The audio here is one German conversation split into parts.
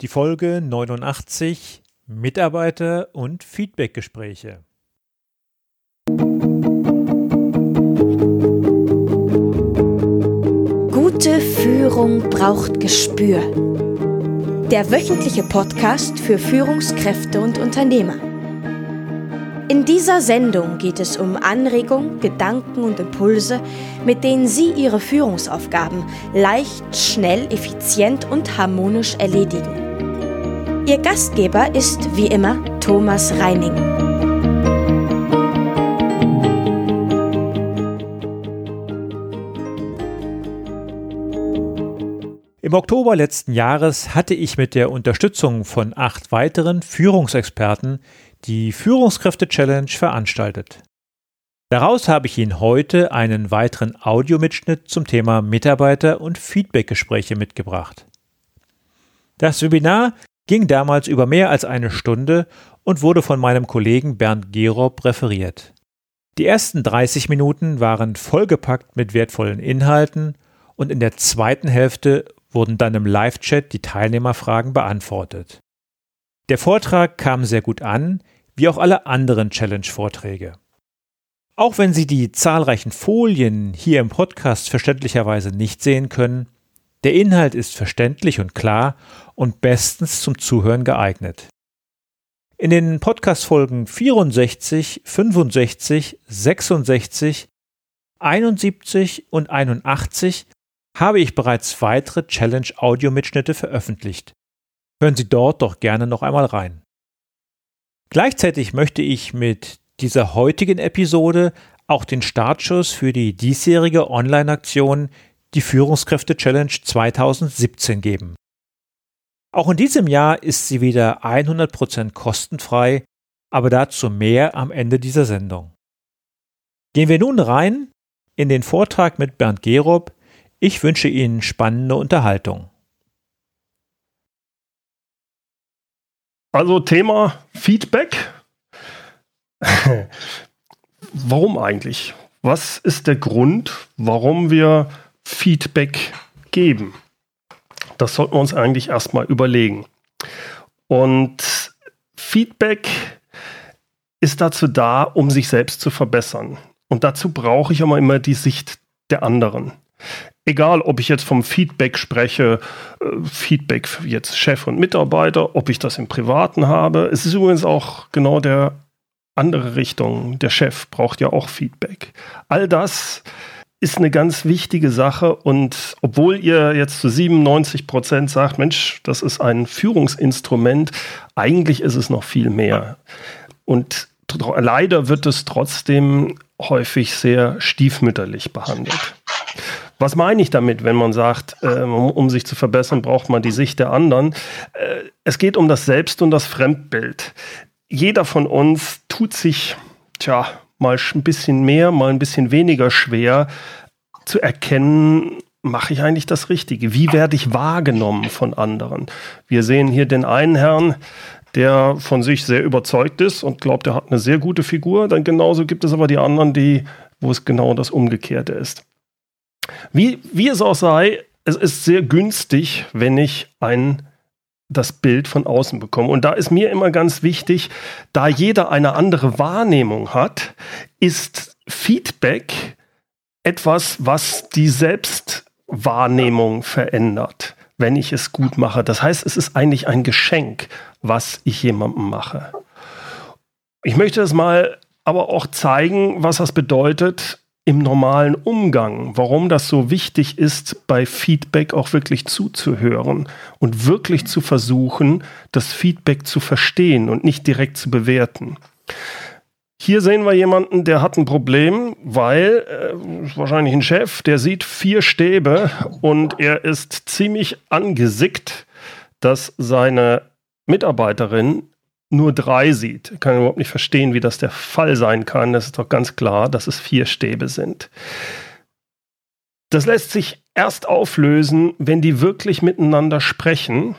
Die Folge 89 Mitarbeiter und Feedbackgespräche. Gute Führung braucht Gespür. Der wöchentliche Podcast für Führungskräfte und Unternehmer. In dieser Sendung geht es um Anregungen, Gedanken und Impulse, mit denen Sie Ihre Führungsaufgaben leicht, schnell, effizient und harmonisch erledigen. Ihr Gastgeber ist wie immer Thomas Reining. Im Oktober letzten Jahres hatte ich mit der Unterstützung von acht weiteren Führungsexperten die Führungskräfte-Challenge veranstaltet. Daraus habe ich Ihnen heute einen weiteren Audiomitschnitt zum Thema Mitarbeiter- und Feedbackgespräche mitgebracht. Das Webinar ging damals über mehr als eine Stunde und wurde von meinem Kollegen Bernd Gerob referiert. Die ersten 30 Minuten waren vollgepackt mit wertvollen Inhalten und in der zweiten Hälfte wurden dann im Live-Chat die Teilnehmerfragen beantwortet. Der Vortrag kam sehr gut an, wie auch alle anderen Challenge-Vorträge. Auch wenn Sie die zahlreichen Folien hier im Podcast verständlicherweise nicht sehen können, der Inhalt ist verständlich und klar und bestens zum Zuhören geeignet. In den Podcast-Folgen 64, 65, 66, 71 und 81 habe ich bereits weitere Challenge-Audio-Mitschnitte veröffentlicht. Hören Sie dort doch gerne noch einmal rein. Gleichzeitig möchte ich mit dieser heutigen Episode auch den Startschuss für die diesjährige Online-Aktion die Führungskräfte Challenge 2017 geben. Auch in diesem Jahr ist sie wieder 100% kostenfrei, aber dazu mehr am Ende dieser Sendung. Gehen wir nun rein in den Vortrag mit Bernd Gerob. Ich wünsche Ihnen spannende Unterhaltung. Also Thema Feedback. warum eigentlich? Was ist der Grund, warum wir Feedback geben? Das sollten wir uns eigentlich erstmal überlegen. Und Feedback ist dazu da, um sich selbst zu verbessern. Und dazu brauche ich aber immer die Sicht der anderen egal ob ich jetzt vom Feedback spreche, äh, Feedback jetzt Chef und Mitarbeiter, ob ich das im Privaten habe. Es ist übrigens auch genau der andere Richtung. Der Chef braucht ja auch Feedback. All das ist eine ganz wichtige Sache und obwohl ihr jetzt zu 97 Prozent sagt, Mensch, das ist ein Führungsinstrument, eigentlich ist es noch viel mehr. Und leider wird es trotzdem häufig sehr stiefmütterlich behandelt. Was meine ich damit, wenn man sagt, äh, um sich zu verbessern, braucht man die Sicht der anderen? Äh, es geht um das Selbst- und das Fremdbild. Jeder von uns tut sich, tja, mal ein bisschen mehr, mal ein bisschen weniger schwer zu erkennen, mache ich eigentlich das Richtige? Wie werde ich wahrgenommen von anderen? Wir sehen hier den einen Herrn, der von sich sehr überzeugt ist und glaubt, er hat eine sehr gute Figur. Dann genauso gibt es aber die anderen, die, wo es genau das Umgekehrte ist. Wie, wie es auch sei, es ist sehr günstig, wenn ich ein das Bild von außen bekomme. Und da ist mir immer ganz wichtig, da jeder eine andere Wahrnehmung hat, ist Feedback etwas, was die Selbstwahrnehmung verändert, wenn ich es gut mache. Das heißt, es ist eigentlich ein Geschenk, was ich jemandem mache. Ich möchte es mal aber auch zeigen, was das bedeutet, im normalen Umgang, warum das so wichtig ist, bei Feedback auch wirklich zuzuhören und wirklich zu versuchen, das Feedback zu verstehen und nicht direkt zu bewerten. Hier sehen wir jemanden, der hat ein Problem, weil äh, wahrscheinlich ein Chef, der sieht vier Stäbe und er ist ziemlich angesickt, dass seine Mitarbeiterin nur drei sieht. Ich kann überhaupt nicht verstehen, wie das der Fall sein kann. Das ist doch ganz klar, dass es vier Stäbe sind. Das lässt sich erst auflösen, wenn die wirklich miteinander sprechen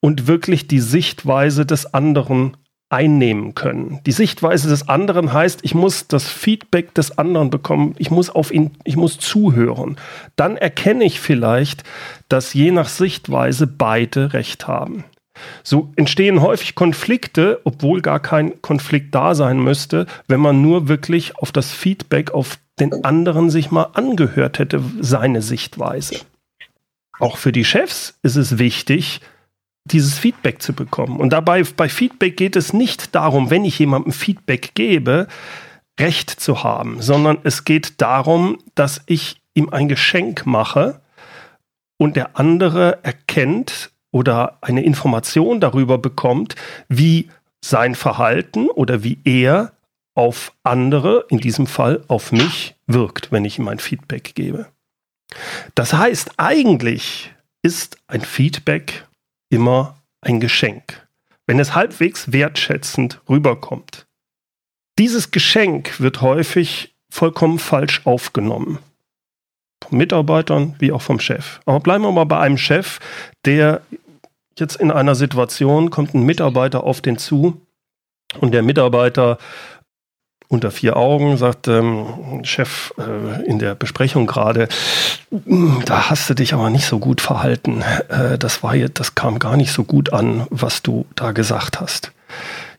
und wirklich die Sichtweise des anderen einnehmen können. Die Sichtweise des anderen heißt, ich muss das Feedback des anderen bekommen, ich muss auf ihn, ich muss zuhören. Dann erkenne ich vielleicht, dass je nach Sichtweise beide recht haben. So entstehen häufig Konflikte, obwohl gar kein Konflikt da sein müsste, wenn man nur wirklich auf das Feedback auf den anderen sich mal angehört hätte, seine Sichtweise. Auch für die Chefs ist es wichtig, dieses Feedback zu bekommen. Und dabei bei Feedback geht es nicht darum, wenn ich jemandem Feedback gebe, Recht zu haben, sondern es geht darum, dass ich ihm ein Geschenk mache und der andere erkennt oder eine Information darüber bekommt, wie sein Verhalten oder wie er auf andere, in diesem Fall auf mich, wirkt, wenn ich ihm ein Feedback gebe. Das heißt, eigentlich ist ein Feedback immer ein Geschenk, wenn es halbwegs wertschätzend rüberkommt. Dieses Geschenk wird häufig vollkommen falsch aufgenommen. Von Mitarbeitern wie auch vom Chef. Aber bleiben wir mal bei einem Chef, der jetzt in einer Situation kommt ein Mitarbeiter auf den zu und der Mitarbeiter unter vier Augen, sagt ähm, Chef äh, in der Besprechung gerade, hm, da hast du dich aber nicht so gut verhalten. Äh, das war jetzt, das kam gar nicht so gut an, was du da gesagt hast.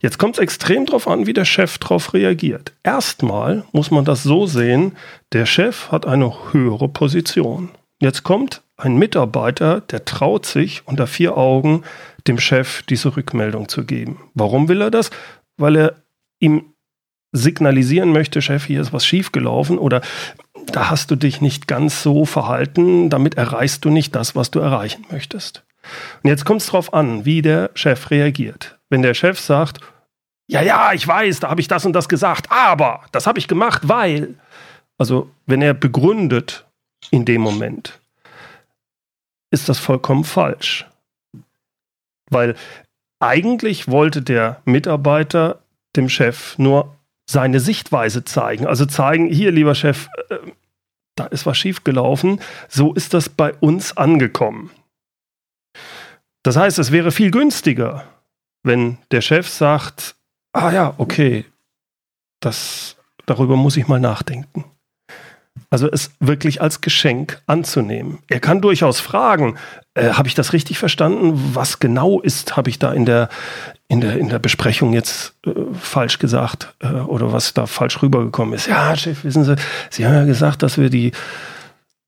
Jetzt kommt es extrem darauf an, wie der Chef darauf reagiert. Erstmal muss man das so sehen, der Chef hat eine höhere Position. Jetzt kommt ein Mitarbeiter, der traut sich unter vier Augen dem Chef diese Rückmeldung zu geben. Warum will er das? Weil er ihm signalisieren möchte, Chef, hier ist was schiefgelaufen oder da hast du dich nicht ganz so verhalten, damit erreichst du nicht das, was du erreichen möchtest. Und jetzt kommt es darauf an, wie der Chef reagiert. Wenn der Chef sagt, ja, ja, ich weiß, da habe ich das und das gesagt, aber das habe ich gemacht, weil, also wenn er begründet in dem Moment, ist das vollkommen falsch. Weil eigentlich wollte der Mitarbeiter dem Chef nur seine Sichtweise zeigen. Also zeigen, hier, lieber Chef, äh, da ist was schiefgelaufen. So ist das bei uns angekommen. Das heißt, es wäre viel günstiger, wenn der Chef sagt, ah ja, okay, das, darüber muss ich mal nachdenken. Also es wirklich als Geschenk anzunehmen. Er kann durchaus fragen, äh, habe ich das richtig verstanden? Was genau ist, habe ich da in der, in der, in der Besprechung jetzt äh, falsch gesagt äh, oder was da falsch rübergekommen ist? Ja, Chef, wissen Sie, Sie haben ja gesagt, dass wir die,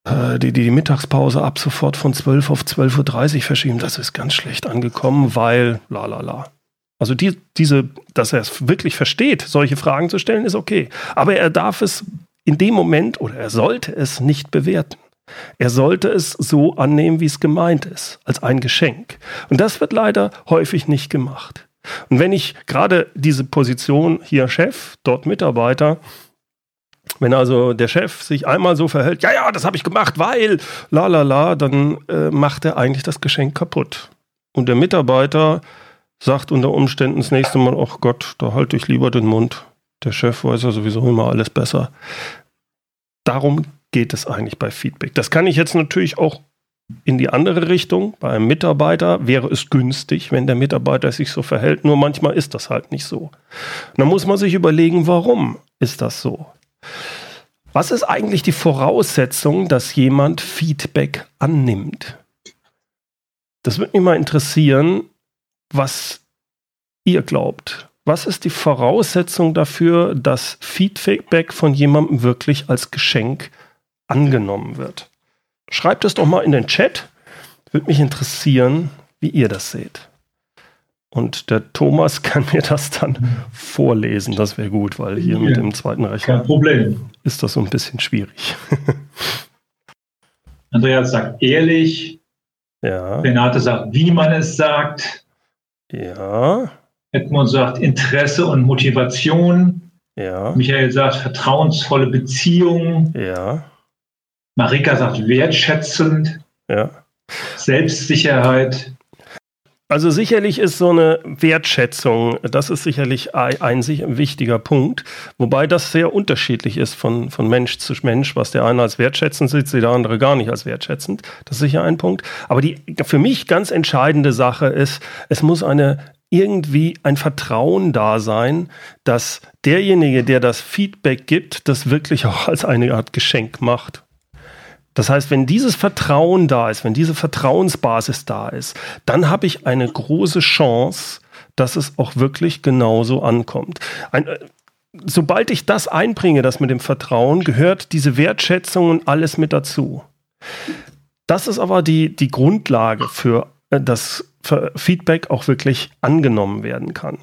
äh, die, die Mittagspause ab sofort von 12 auf 12.30 Uhr verschieben. Das ist ganz schlecht angekommen, weil la la la. Also die, diese, dass er es wirklich versteht, solche Fragen zu stellen, ist okay. Aber er darf es in dem Moment oder er sollte es nicht bewerten. Er sollte es so annehmen, wie es gemeint ist, als ein Geschenk. Und das wird leider häufig nicht gemacht. Und wenn ich gerade diese Position hier Chef, dort Mitarbeiter, wenn also der Chef sich einmal so verhält, ja, ja, das habe ich gemacht, weil, la la la, dann äh, macht er eigentlich das Geschenk kaputt. Und der Mitarbeiter sagt unter Umständen das nächste Mal, ach Gott, da halte ich lieber den Mund. Der Chef weiß ja sowieso immer alles besser. Darum geht es eigentlich bei Feedback. Das kann ich jetzt natürlich auch in die andere Richtung. Bei einem Mitarbeiter wäre es günstig, wenn der Mitarbeiter sich so verhält. Nur manchmal ist das halt nicht so. Und dann muss man sich überlegen, warum ist das so? Was ist eigentlich die Voraussetzung, dass jemand Feedback annimmt? Das würde mich mal interessieren, was ihr glaubt. Was ist die Voraussetzung dafür, dass Feedback von jemandem wirklich als Geschenk angenommen wird? Schreibt es doch mal in den Chat. Würde mich interessieren, wie ihr das seht. Und der Thomas kann mir das dann vorlesen. Das wäre gut, weil hier ja, mit dem zweiten Rechner kein Problem. ist das so ein bisschen schwierig. Andreas sagt ehrlich. Ja. Renate sagt, wie man es sagt. Ja. Edmund sagt Interesse und Motivation. Ja. Michael sagt vertrauensvolle Beziehungen. Ja. Marika sagt wertschätzend. Ja. Selbstsicherheit. Also sicherlich ist so eine Wertschätzung, das ist sicherlich ein, ein, wichtiger Punkt, wobei das sehr unterschiedlich ist von, von Mensch zu Mensch, was der eine als wertschätzend sieht, der andere gar nicht als wertschätzend. Das ist sicher ein Punkt. Aber die für mich ganz entscheidende Sache ist, es muss eine irgendwie ein Vertrauen da sein, dass derjenige, der das Feedback gibt, das wirklich auch als eine Art Geschenk macht. Das heißt, wenn dieses Vertrauen da ist, wenn diese Vertrauensbasis da ist, dann habe ich eine große Chance, dass es auch wirklich genauso ankommt. Ein, äh, sobald ich das einbringe, das mit dem Vertrauen, gehört diese Wertschätzung und alles mit dazu. Das ist aber die, die Grundlage für äh, das Feedback auch wirklich angenommen werden kann.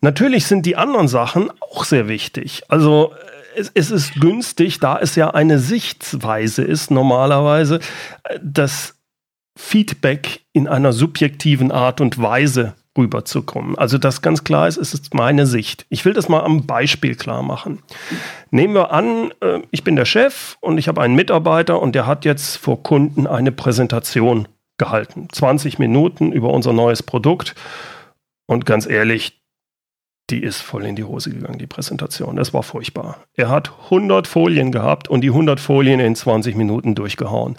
Natürlich sind die anderen Sachen auch sehr wichtig. Also äh, es, es ist günstig, da es ja eine Sichtweise ist, normalerweise, äh, das Feedback in einer subjektiven Art und Weise rüberzukommen. Also das ganz klar ist, ist meine Sicht. Ich will das mal am Beispiel klar machen. Nehmen wir an, ich bin der Chef und ich habe einen Mitarbeiter und der hat jetzt vor Kunden eine Präsentation gehalten. 20 Minuten über unser neues Produkt. Und ganz ehrlich, die ist voll in die Hose gegangen, die Präsentation. Das war furchtbar. Er hat 100 Folien gehabt und die 100 Folien in 20 Minuten durchgehauen.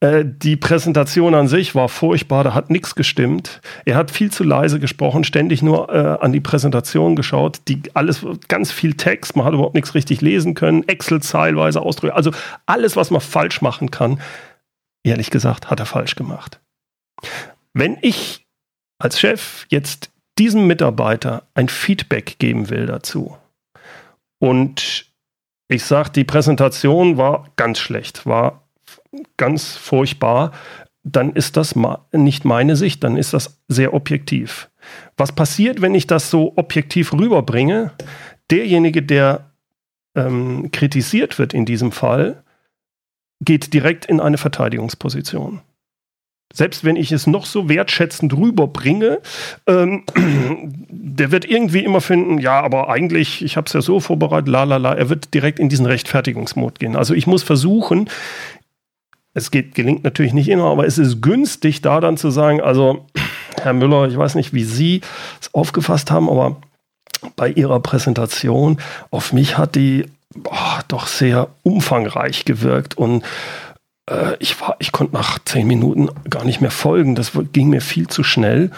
Äh, die Präsentation an sich war furchtbar, da hat nichts gestimmt. Er hat viel zu leise gesprochen, ständig nur äh, an die Präsentation geschaut. Die, alles, ganz viel Text, man hat überhaupt nichts richtig lesen können. Excel zeilweise Ausdrücke, also alles, was man falsch machen kann ehrlich gesagt, hat er falsch gemacht. Wenn ich als Chef jetzt diesem Mitarbeiter ein Feedback geben will dazu und ich sage, die Präsentation war ganz schlecht, war ganz furchtbar, dann ist das nicht meine Sicht, dann ist das sehr objektiv. Was passiert, wenn ich das so objektiv rüberbringe? Derjenige, der ähm, kritisiert wird in diesem Fall, geht direkt in eine Verteidigungsposition. Selbst wenn ich es noch so wertschätzend rüberbringe, ähm, der wird irgendwie immer finden, ja, aber eigentlich, ich habe es ja so vorbereitet, la la la, er wird direkt in diesen Rechtfertigungsmod gehen. Also ich muss versuchen, es geht, gelingt natürlich nicht immer, aber es ist günstig, da dann zu sagen, also Herr Müller, ich weiß nicht, wie Sie es aufgefasst haben, aber bei Ihrer Präsentation, auf mich hat die boah, doch sehr umfangreich gewirkt und äh, ich, war, ich konnte nach zehn Minuten gar nicht mehr folgen. Das ging mir viel zu schnell.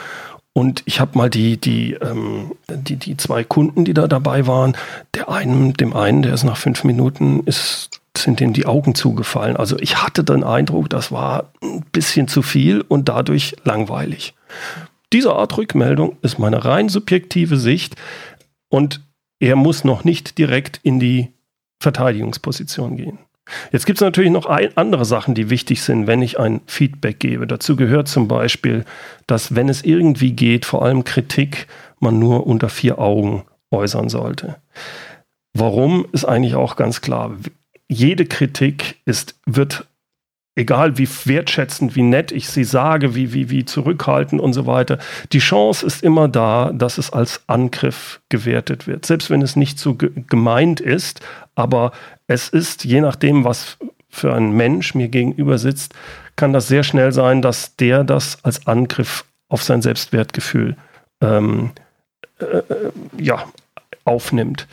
Und ich habe mal die, die, ähm, die, die zwei Kunden, die da dabei waren, der einen, dem einen, der ist nach fünf Minuten, ist, sind ihm die Augen zugefallen. Also ich hatte den Eindruck, das war ein bisschen zu viel und dadurch langweilig. Diese Art Rückmeldung ist meine rein subjektive Sicht und er muss noch nicht direkt in die Verteidigungsposition gehen. Jetzt gibt es natürlich noch ein, andere Sachen, die wichtig sind, wenn ich ein Feedback gebe. Dazu gehört zum Beispiel, dass wenn es irgendwie geht, vor allem Kritik, man nur unter vier Augen äußern sollte. Warum ist eigentlich auch ganz klar. Jede Kritik ist, wird egal wie wertschätzend, wie nett ich sie sage, wie, wie, wie zurückhaltend und so weiter, die Chance ist immer da, dass es als Angriff gewertet wird. Selbst wenn es nicht so ge gemeint ist, aber es ist, je nachdem, was für ein Mensch mir gegenüber sitzt, kann das sehr schnell sein, dass der das als Angriff auf sein Selbstwertgefühl ähm, äh, äh ja, aufnimmt.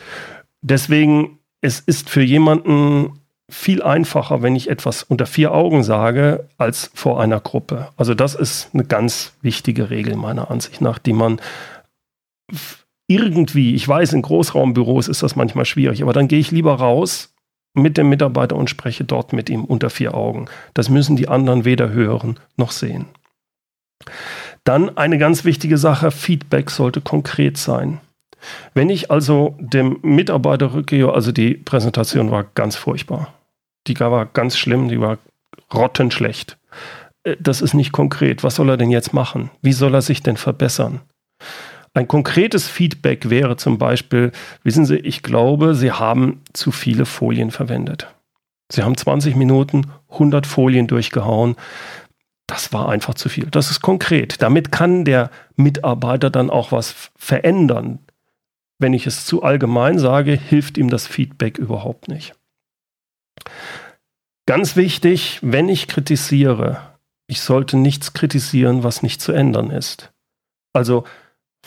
Deswegen, es ist für jemanden viel einfacher, wenn ich etwas unter vier Augen sage, als vor einer Gruppe. Also das ist eine ganz wichtige Regel meiner Ansicht nach, die man irgendwie, ich weiß, in Großraumbüros ist das manchmal schwierig, aber dann gehe ich lieber raus mit dem Mitarbeiter und spreche dort mit ihm unter vier Augen. Das müssen die anderen weder hören noch sehen. Dann eine ganz wichtige Sache, Feedback sollte konkret sein. Wenn ich also dem Mitarbeiter rückgehe, also die Präsentation war ganz furchtbar. Die war ganz schlimm, die war rottenschlecht. Äh, das ist nicht konkret. Was soll er denn jetzt machen? Wie soll er sich denn verbessern? Ein konkretes Feedback wäre zum Beispiel, wissen Sie, ich glaube, Sie haben zu viele Folien verwendet. Sie haben 20 Minuten 100 Folien durchgehauen. Das war einfach zu viel. Das ist konkret. Damit kann der Mitarbeiter dann auch was verändern. Wenn ich es zu allgemein sage, hilft ihm das Feedback überhaupt nicht. Ganz wichtig, wenn ich kritisiere, ich sollte nichts kritisieren, was nicht zu ändern ist. Also,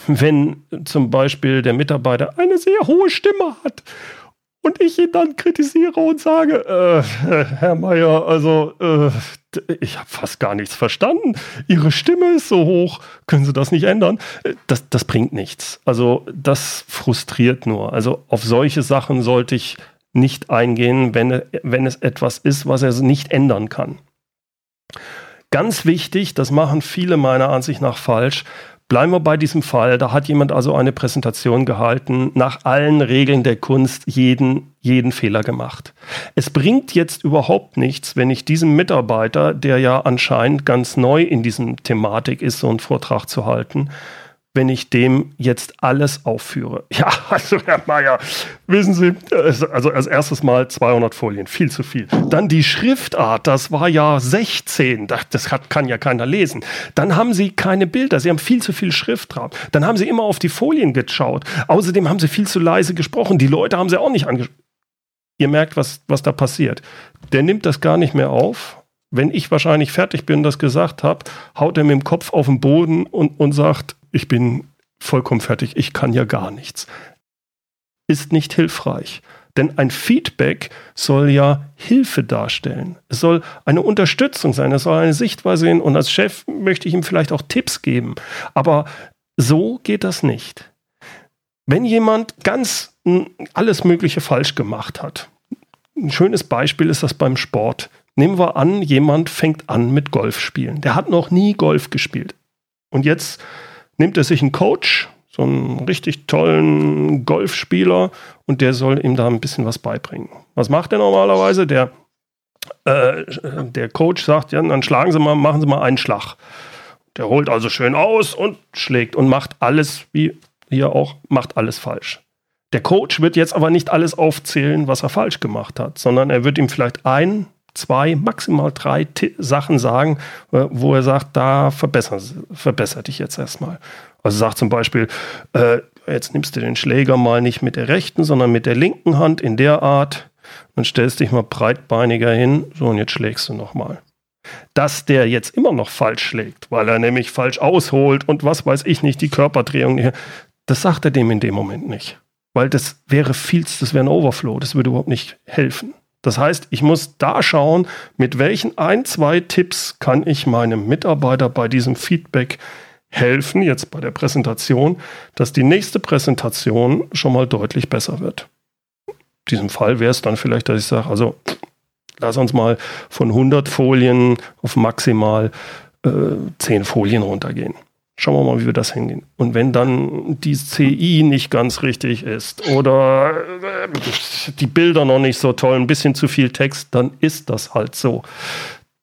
wenn zum Beispiel der Mitarbeiter eine sehr hohe Stimme hat und ich ihn dann kritisiere und sage, äh, Herr Meier, also äh, ich habe fast gar nichts verstanden. Ihre Stimme ist so hoch, können Sie das nicht ändern? Das, das bringt nichts. Also das frustriert nur. Also auf solche Sachen sollte ich nicht eingehen, wenn, wenn es etwas ist, was er nicht ändern kann. Ganz wichtig, das machen viele meiner Ansicht nach falsch, Bleiben wir bei diesem Fall. Da hat jemand also eine Präsentation gehalten, nach allen Regeln der Kunst jeden, jeden Fehler gemacht. Es bringt jetzt überhaupt nichts, wenn ich diesem Mitarbeiter, der ja anscheinend ganz neu in diesem Thematik ist, so einen Vortrag zu halten, wenn ich dem jetzt alles aufführe. Ja, also Herr Mayer, wissen Sie, also als erstes mal 200 Folien, viel zu viel. Dann die Schriftart, das war ja 16, das hat, kann ja keiner lesen. Dann haben Sie keine Bilder, Sie haben viel zu viel Schrift drauf. Dann haben Sie immer auf die Folien geschaut. Außerdem haben Sie viel zu leise gesprochen. Die Leute haben Sie auch nicht angesprochen. Ihr merkt, was, was da passiert. Der nimmt das gar nicht mehr auf. Wenn ich wahrscheinlich fertig bin das gesagt habe, haut er mit dem Kopf auf den Boden und, und sagt, ich bin vollkommen fertig, ich kann ja gar nichts. Ist nicht hilfreich. Denn ein Feedback soll ja Hilfe darstellen. Es soll eine Unterstützung sein, es soll eine Sichtweise sein und als Chef möchte ich ihm vielleicht auch Tipps geben. Aber so geht das nicht. Wenn jemand ganz alles Mögliche falsch gemacht hat, ein schönes Beispiel ist das beim Sport. Nehmen wir an, jemand fängt an mit Golf spielen. Der hat noch nie Golf gespielt. Und jetzt nimmt er sich einen Coach, so einen richtig tollen Golfspieler, und der soll ihm da ein bisschen was beibringen. Was macht er normalerweise? Der, äh, der Coach sagt, ja, dann schlagen Sie mal, machen Sie mal einen Schlag. Der holt also schön aus und schlägt und macht alles, wie hier auch, macht alles falsch. Der Coach wird jetzt aber nicht alles aufzählen, was er falsch gemacht hat, sondern er wird ihm vielleicht ein, zwei, maximal drei T Sachen sagen, äh, wo er sagt, da verbessern, verbessert dich jetzt erstmal. Also sagt zum Beispiel, äh, jetzt nimmst du den Schläger mal nicht mit der rechten, sondern mit der linken Hand in der Art. Dann stellst dich mal breitbeiniger hin. So, und jetzt schlägst du nochmal. Dass der jetzt immer noch falsch schlägt, weil er nämlich falsch ausholt und was weiß ich nicht, die Körperdrehung, das sagt er dem in dem Moment nicht. Weil das wäre viel, das wäre ein Overflow, das würde überhaupt nicht helfen. Das heißt, ich muss da schauen, mit welchen ein, zwei Tipps kann ich meinem Mitarbeiter bei diesem Feedback helfen, jetzt bei der Präsentation, dass die nächste Präsentation schon mal deutlich besser wird. In diesem Fall wäre es dann vielleicht, dass ich sage, also lass uns mal von 100 Folien auf maximal äh, 10 Folien runtergehen. Schauen wir mal, wie wir das hingehen. Und wenn dann die CI nicht ganz richtig ist oder äh, die Bilder noch nicht so toll, ein bisschen zu viel Text, dann ist das halt so.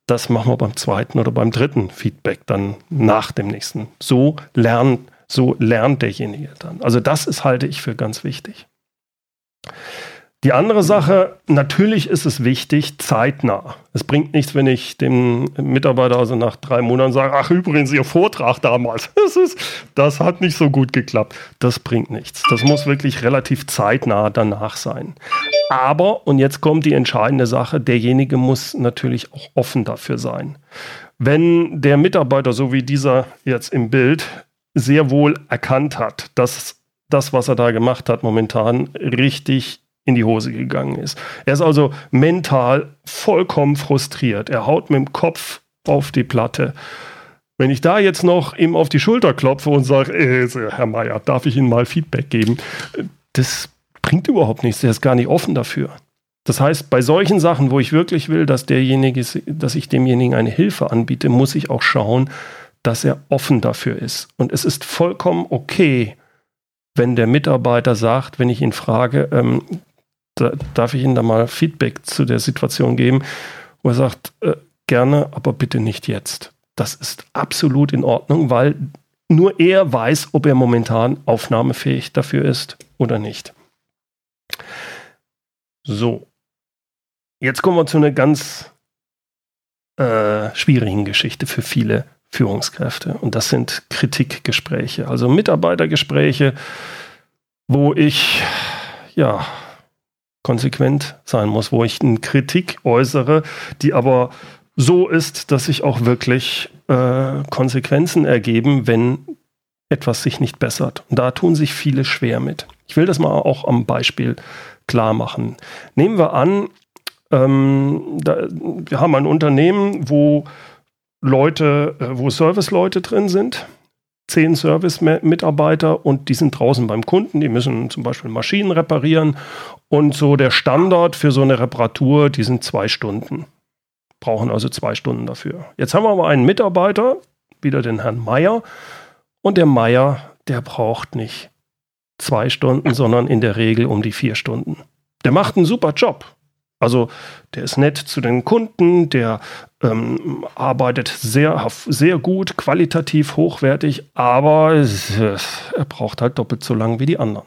Das machen wir beim zweiten oder beim dritten Feedback dann nach dem nächsten. So lernt, so lernt derjenige dann. Also das ist, halte ich für ganz wichtig. Die andere Sache, natürlich ist es wichtig, zeitnah. Es bringt nichts, wenn ich dem Mitarbeiter also nach drei Monaten sage, ach übrigens, Ihr Vortrag damals, das, ist, das hat nicht so gut geklappt. Das bringt nichts. Das muss wirklich relativ zeitnah danach sein. Aber, und jetzt kommt die entscheidende Sache, derjenige muss natürlich auch offen dafür sein. Wenn der Mitarbeiter, so wie dieser jetzt im Bild, sehr wohl erkannt hat, dass das, was er da gemacht hat, momentan richtig in die Hose gegangen ist. Er ist also mental vollkommen frustriert. Er haut mit dem Kopf auf die Platte. Wenn ich da jetzt noch ihm auf die Schulter klopfe und sage, äh, Herr Meier, darf ich Ihnen mal Feedback geben? Das bringt überhaupt nichts. Er ist gar nicht offen dafür. Das heißt, bei solchen Sachen, wo ich wirklich will, dass derjenige, dass ich demjenigen eine Hilfe anbiete, muss ich auch schauen, dass er offen dafür ist. Und es ist vollkommen okay, wenn der Mitarbeiter sagt, wenn ich ihn frage, ähm, da, darf ich Ihnen da mal Feedback zu der Situation geben, wo er sagt, äh, gerne, aber bitte nicht jetzt. Das ist absolut in Ordnung, weil nur er weiß, ob er momentan aufnahmefähig dafür ist oder nicht. So, jetzt kommen wir zu einer ganz äh, schwierigen Geschichte für viele Führungskräfte und das sind Kritikgespräche, also Mitarbeitergespräche, wo ich ja konsequent sein muss, wo ich eine Kritik äußere, die aber so ist, dass sich auch wirklich äh, Konsequenzen ergeben, wenn etwas sich nicht bessert. Und da tun sich viele schwer mit. Ich will das mal auch am Beispiel klar machen. Nehmen wir an, ähm, da, wir haben ein Unternehmen, wo Leute, äh, wo Serviceleute drin sind, zehn Service-Mitarbeiter und die sind draußen beim Kunden, die müssen zum Beispiel Maschinen reparieren und so der Standard für so eine Reparatur, die sind zwei Stunden. Brauchen also zwei Stunden dafür. Jetzt haben wir aber einen Mitarbeiter, wieder den Herrn Meier, und der Meier, der braucht nicht zwei Stunden, sondern in der Regel um die vier Stunden. Der macht einen super Job. Also der ist nett zu den Kunden, der ähm, arbeitet sehr, sehr gut, qualitativ hochwertig, aber er braucht halt doppelt so lang wie die anderen.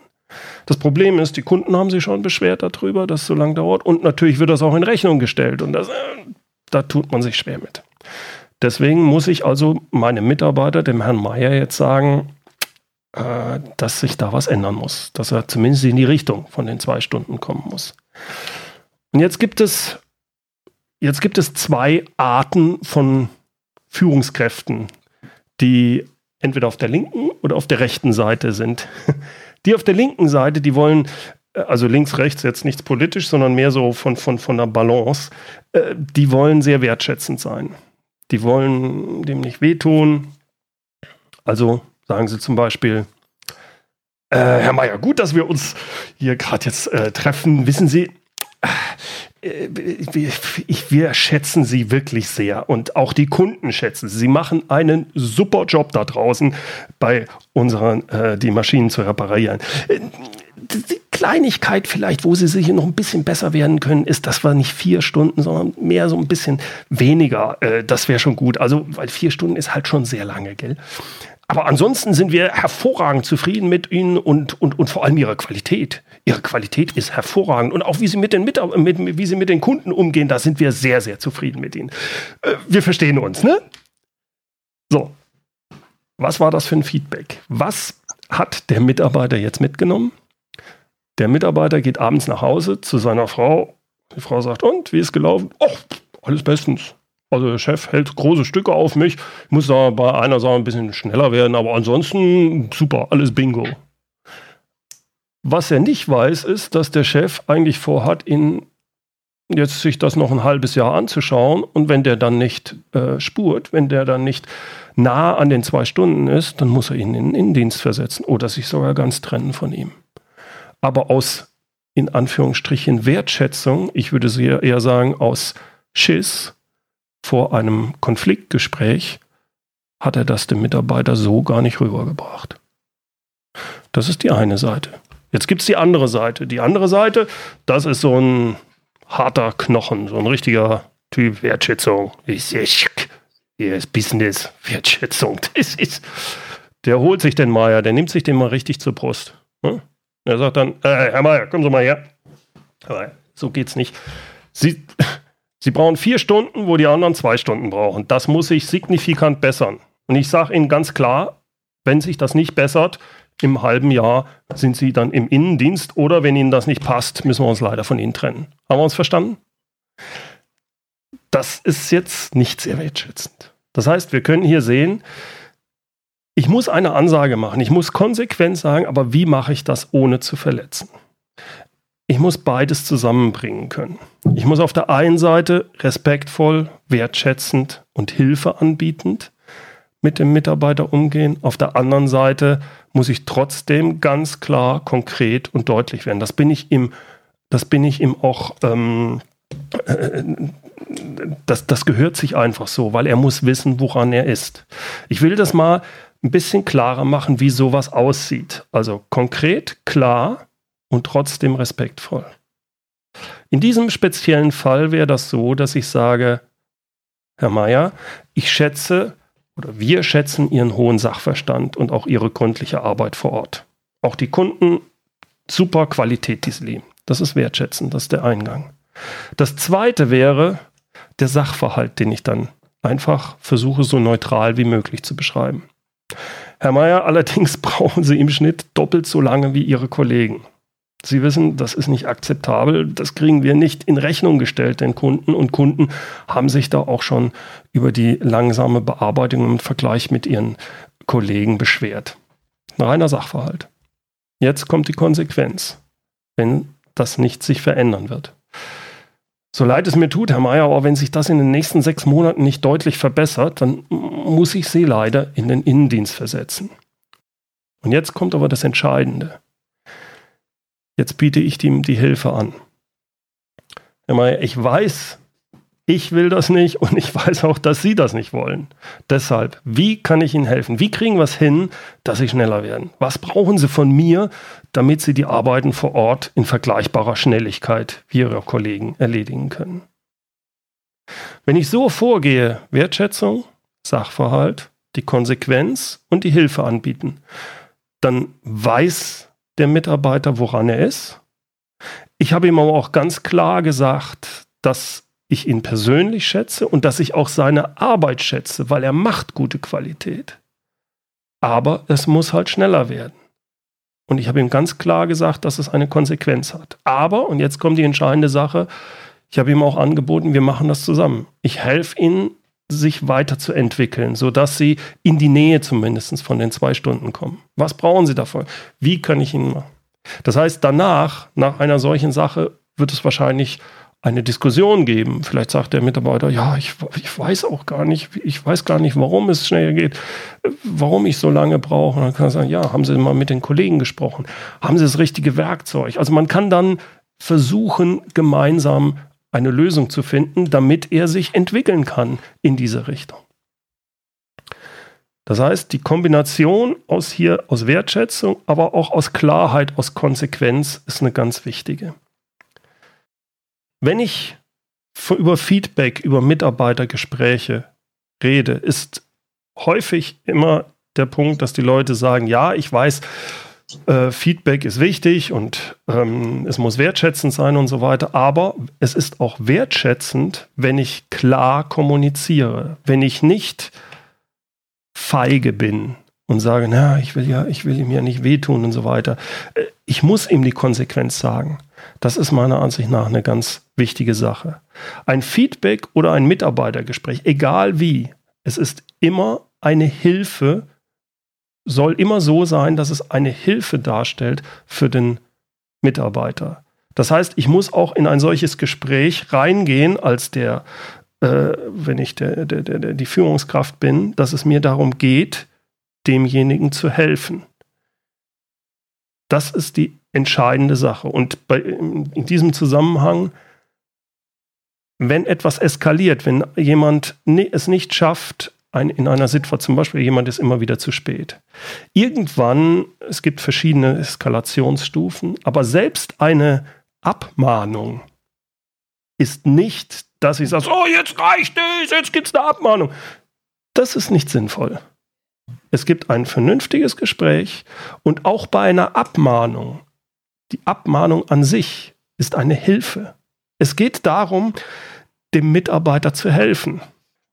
Das Problem ist, die Kunden haben sich schon beschwert darüber, dass es so lange dauert und natürlich wird das auch in Rechnung gestellt und das, äh, da tut man sich schwer mit. Deswegen muss ich also meinem Mitarbeiter, dem Herrn Meier, jetzt sagen, äh, dass sich da was ändern muss, dass er zumindest in die Richtung von den zwei Stunden kommen muss. Und jetzt gibt es, jetzt gibt es zwei Arten von Führungskräften, die entweder auf der linken oder auf der rechten Seite sind. Die auf der linken Seite, die wollen, äh, also links, rechts, jetzt nichts politisch, sondern mehr so von, von, von der Balance, äh, die wollen sehr wertschätzend sein. Die wollen dem nicht wehtun. Also sagen sie zum Beispiel, äh, Herr Mayer, gut, dass wir uns hier gerade jetzt äh, treffen. Wissen Sie, wir schätzen sie wirklich sehr und auch die Kunden schätzen sie. Sie machen einen super Job da draußen bei unseren, äh, die Maschinen zu reparieren. Äh, die Kleinigkeit vielleicht, wo sie sich noch ein bisschen besser werden können, ist, dass wir nicht vier Stunden, sondern mehr so ein bisschen weniger. Äh, das wäre schon gut. Also, weil vier Stunden ist halt schon sehr lange, gell? Aber ansonsten sind wir hervorragend zufrieden mit ihnen und, und, und vor allem ihrer Qualität. Ihre Qualität ist hervorragend. Und auch wie sie mit den, mit, mit, wie sie mit den Kunden umgehen, da sind wir sehr, sehr zufrieden mit ihnen. Äh, wir verstehen uns, ne? So. Was war das für ein Feedback? Was hat der Mitarbeiter jetzt mitgenommen? Der Mitarbeiter geht abends nach Hause zu seiner Frau. Die Frau sagt, und, wie ist gelaufen? Oh, alles bestens. Also der Chef hält große Stücke auf mich. Ich muss da bei einer Sache ein bisschen schneller werden, aber ansonsten super, alles Bingo. Was er nicht weiß, ist, dass der Chef eigentlich vorhat, ihn jetzt sich das noch ein halbes Jahr anzuschauen und wenn der dann nicht äh, spurt, wenn der dann nicht nah an den zwei Stunden ist, dann muss er ihn in den Innendienst versetzen oder sich sogar ganz trennen von ihm. Aber aus in Anführungsstrichen Wertschätzung, ich würde eher sagen aus Schiss, vor einem Konfliktgespräch hat er das dem Mitarbeiter so gar nicht rübergebracht. Das ist die eine Seite. Jetzt gibt es die andere Seite. Die andere Seite, das ist so ein harter Knochen, so ein richtiger Typ Wertschätzung. Hier ist Business, Wertschätzung. Das ist, der holt sich den Meier, der nimmt sich den mal richtig zur Brust. Hm? Er sagt dann, äh, Herr Meier, kommen Sie mal her. So geht's nicht. Sie, Sie brauchen vier Stunden, wo die anderen zwei Stunden brauchen. Das muss sich signifikant bessern. Und ich sage Ihnen ganz klar, wenn sich das nicht bessert, im halben Jahr sind Sie dann im Innendienst oder wenn Ihnen das nicht passt, müssen wir uns leider von Ihnen trennen. Haben wir uns verstanden? Das ist jetzt nicht sehr wertschätzend. Das heißt, wir können hier sehen, ich muss eine Ansage machen, ich muss konsequent sagen, aber wie mache ich das ohne zu verletzen? ich muss beides zusammenbringen können. Ich muss auf der einen Seite respektvoll, wertschätzend und Hilfe anbietend mit dem Mitarbeiter umgehen. Auf der anderen Seite muss ich trotzdem ganz klar, konkret und deutlich werden. Das bin ich ihm, das bin ich ihm auch, ähm, äh, das, das gehört sich einfach so, weil er muss wissen, woran er ist. Ich will das mal ein bisschen klarer machen, wie sowas aussieht. Also konkret, klar, und trotzdem respektvoll. In diesem speziellen Fall wäre das so, dass ich sage, Herr Mayer, ich schätze oder wir schätzen Ihren hohen Sachverstand und auch Ihre gründliche Arbeit vor Ort. Auch die Kunden, super Qualität, lieben. Das ist wertschätzen, das ist der Eingang. Das zweite wäre der Sachverhalt, den ich dann einfach versuche, so neutral wie möglich zu beschreiben. Herr Mayer, allerdings brauchen Sie im Schnitt doppelt so lange wie Ihre Kollegen. Sie wissen, das ist nicht akzeptabel. Das kriegen wir nicht in Rechnung gestellt, den Kunden. Und Kunden haben sich da auch schon über die langsame Bearbeitung im Vergleich mit ihren Kollegen beschwert. Ein reiner Sachverhalt. jetzt kommt die Konsequenz, wenn das nicht sich verändern wird. So leid es mir tut, Herr Mayer, aber wenn sich das in den nächsten sechs Monaten nicht deutlich verbessert, dann muss ich Sie leider in den Innendienst versetzen. Und jetzt kommt aber das Entscheidende. Jetzt biete ich ihm die Hilfe an. Ich weiß, ich will das nicht und ich weiß auch, dass Sie das nicht wollen. Deshalb, wie kann ich Ihnen helfen? Wie kriegen wir es hin, dass Sie schneller werden? Was brauchen Sie von mir, damit Sie die Arbeiten vor Ort in vergleichbarer Schnelligkeit wie Ihre Kollegen erledigen können? Wenn ich so vorgehe, Wertschätzung, Sachverhalt, die Konsequenz und die Hilfe anbieten, dann weiß der Mitarbeiter, woran er ist. Ich habe ihm aber auch ganz klar gesagt, dass ich ihn persönlich schätze und dass ich auch seine Arbeit schätze, weil er macht gute Qualität. Aber es muss halt schneller werden. Und ich habe ihm ganz klar gesagt, dass es eine Konsequenz hat. Aber, und jetzt kommt die entscheidende Sache, ich habe ihm auch angeboten, wir machen das zusammen. Ich helfe ihnen, sich weiterzuentwickeln, sodass sie in die Nähe zumindest von den zwei Stunden kommen. Was brauchen sie davon? Wie kann ich ihnen machen? Das heißt, danach, nach einer solchen Sache, wird es wahrscheinlich eine Diskussion geben. Vielleicht sagt der Mitarbeiter, ja, ich, ich weiß auch gar nicht, ich weiß gar nicht, warum es schnell geht, warum ich so lange brauche. Und dann kann er sagen, ja, haben Sie mal mit den Kollegen gesprochen? Haben Sie das richtige Werkzeug? Also man kann dann versuchen, gemeinsam eine Lösung zu finden, damit er sich entwickeln kann in diese Richtung. Das heißt, die Kombination aus hier aus Wertschätzung, aber auch aus Klarheit, aus Konsequenz ist eine ganz wichtige. Wenn ich über Feedback, über Mitarbeitergespräche rede, ist häufig immer der Punkt, dass die Leute sagen, ja, ich weiß, äh, Feedback ist wichtig und ähm, es muss wertschätzend sein und so weiter, aber es ist auch wertschätzend, wenn ich klar kommuniziere, wenn ich nicht feige bin und sage, na, ich will ja, ich will ihm ja nicht wehtun und so weiter. Äh, ich muss ihm die Konsequenz sagen. Das ist meiner Ansicht nach eine ganz wichtige Sache. Ein Feedback oder ein Mitarbeitergespräch, egal wie, es ist immer eine Hilfe, soll immer so sein, dass es eine Hilfe darstellt für den Mitarbeiter. Das heißt, ich muss auch in ein solches Gespräch reingehen als der, äh, wenn ich der, der, der, die Führungskraft bin, dass es mir darum geht, demjenigen zu helfen. Das ist die entscheidende Sache. Und bei, in diesem Zusammenhang, wenn etwas eskaliert, wenn jemand es nicht schafft, ein, in einer Situation, zum Beispiel jemand ist immer wieder zu spät. Irgendwann, es gibt verschiedene Eskalationsstufen, aber selbst eine Abmahnung ist nicht, dass ich sage, oh, jetzt reicht es, jetzt gibt es eine Abmahnung. Das ist nicht sinnvoll. Es gibt ein vernünftiges Gespräch und auch bei einer Abmahnung die Abmahnung an sich ist eine Hilfe. Es geht darum, dem Mitarbeiter zu helfen.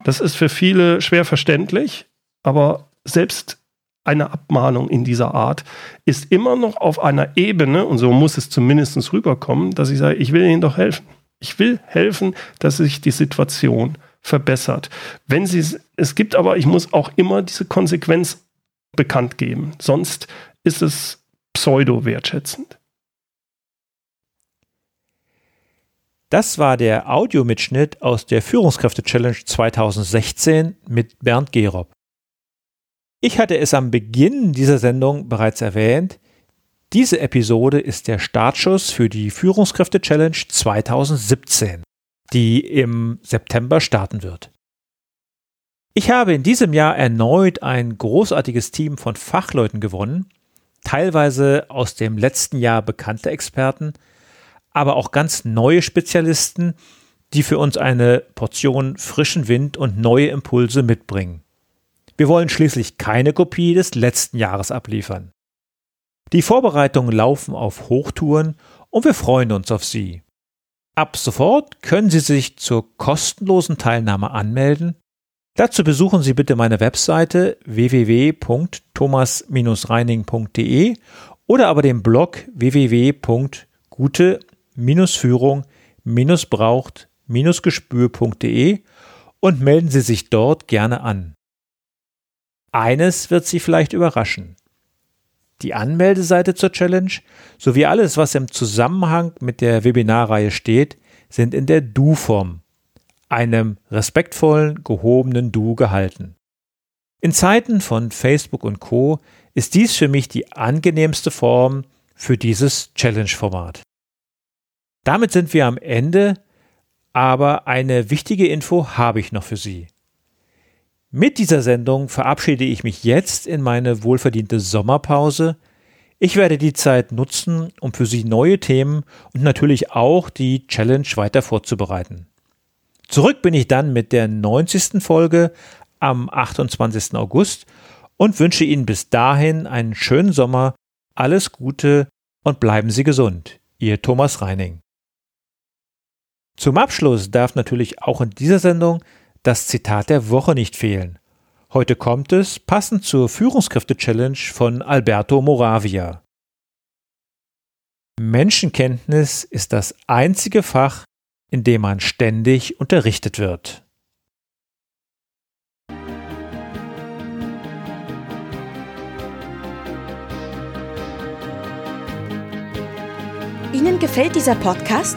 Das ist für viele schwer verständlich, aber selbst eine Abmahnung in dieser Art ist immer noch auf einer Ebene, und so muss es zumindest rüberkommen, dass ich sage, ich will Ihnen doch helfen. Ich will helfen, dass sich die Situation verbessert. Wenn sie, es gibt aber, ich muss auch immer diese Konsequenz bekannt geben. Sonst ist es pseudo-wertschätzend. Das war der Audiomitschnitt aus der Führungskräfte-Challenge 2016 mit Bernd Gerob. Ich hatte es am Beginn dieser Sendung bereits erwähnt. Diese Episode ist der Startschuss für die Führungskräfte-Challenge 2017, die im September starten wird. Ich habe in diesem Jahr erneut ein großartiges Team von Fachleuten gewonnen, teilweise aus dem letzten Jahr bekannte Experten, aber auch ganz neue Spezialisten, die für uns eine Portion frischen Wind und neue Impulse mitbringen. Wir wollen schließlich keine Kopie des letzten Jahres abliefern. Die Vorbereitungen laufen auf Hochtouren und wir freuen uns auf Sie. Ab sofort können Sie sich zur kostenlosen Teilnahme anmelden. Dazu besuchen Sie bitte meine Webseite www.thomas-reining.de oder aber den Blog www.gute Führung-braucht-gespür.de und melden Sie sich dort gerne an. Eines wird Sie vielleicht überraschen. die Anmeldeseite zur Challenge sowie alles, was im Zusammenhang mit der Webinarreihe steht, sind in der Du-Form, einem respektvollen, gehobenen Du gehalten. In Zeiten von Facebook und Co ist dies für mich die angenehmste Form für dieses Challenge-Format. Damit sind wir am Ende, aber eine wichtige Info habe ich noch für Sie. Mit dieser Sendung verabschiede ich mich jetzt in meine wohlverdiente Sommerpause. Ich werde die Zeit nutzen, um für Sie neue Themen und natürlich auch die Challenge weiter vorzubereiten. Zurück bin ich dann mit der 90. Folge am 28. August und wünsche Ihnen bis dahin einen schönen Sommer, alles Gute und bleiben Sie gesund. Ihr Thomas Reining. Zum Abschluss darf natürlich auch in dieser Sendung das Zitat der Woche nicht fehlen. Heute kommt es passend zur Führungskräfte-Challenge von Alberto Moravia. Menschenkenntnis ist das einzige Fach, in dem man ständig unterrichtet wird. Ihnen gefällt dieser Podcast?